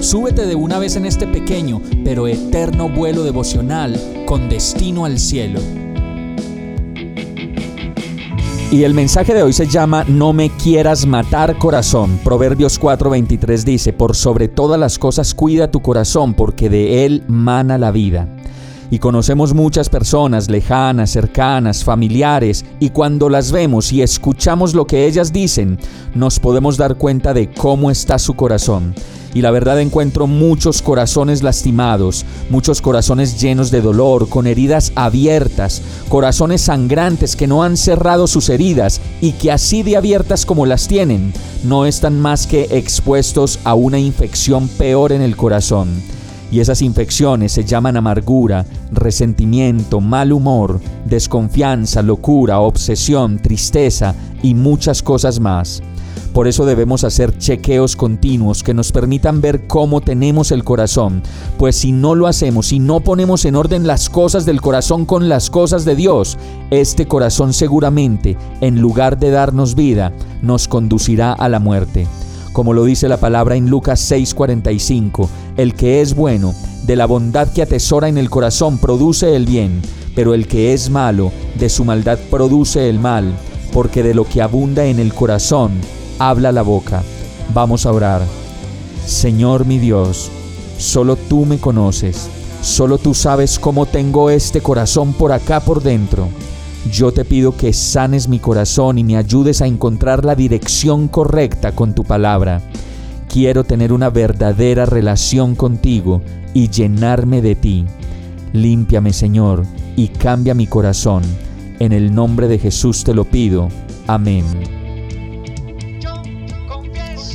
súbete de una vez en este pequeño pero eterno vuelo devocional con destino al cielo. Y el mensaje de hoy se llama No me quieras matar corazón. Proverbios 4:23 dice, Por sobre todas las cosas cuida tu corazón, porque de él mana la vida. Y conocemos muchas personas lejanas, cercanas, familiares, y cuando las vemos y escuchamos lo que ellas dicen, nos podemos dar cuenta de cómo está su corazón. Y la verdad encuentro muchos corazones lastimados, muchos corazones llenos de dolor, con heridas abiertas, corazones sangrantes que no han cerrado sus heridas y que así de abiertas como las tienen, no están más que expuestos a una infección peor en el corazón. Y esas infecciones se llaman amargura, resentimiento, mal humor, desconfianza, locura, obsesión, tristeza y muchas cosas más. Por eso debemos hacer chequeos continuos que nos permitan ver cómo tenemos el corazón, pues si no lo hacemos, si no ponemos en orden las cosas del corazón con las cosas de Dios, este corazón seguramente, en lugar de darnos vida, nos conducirá a la muerte. Como lo dice la palabra en Lucas 6:45, el que es bueno, de la bondad que atesora en el corazón produce el bien, pero el que es malo, de su maldad produce el mal, porque de lo que abunda en el corazón, habla la boca. Vamos a orar. Señor mi Dios, solo tú me conoces, solo tú sabes cómo tengo este corazón por acá por dentro. Yo te pido que sanes mi corazón y me ayudes a encontrar la dirección correcta con tu palabra. Quiero tener una verdadera relación contigo y llenarme de ti. Límpiame, Señor, y cambia mi corazón. En el nombre de Jesús te lo pido. Amén.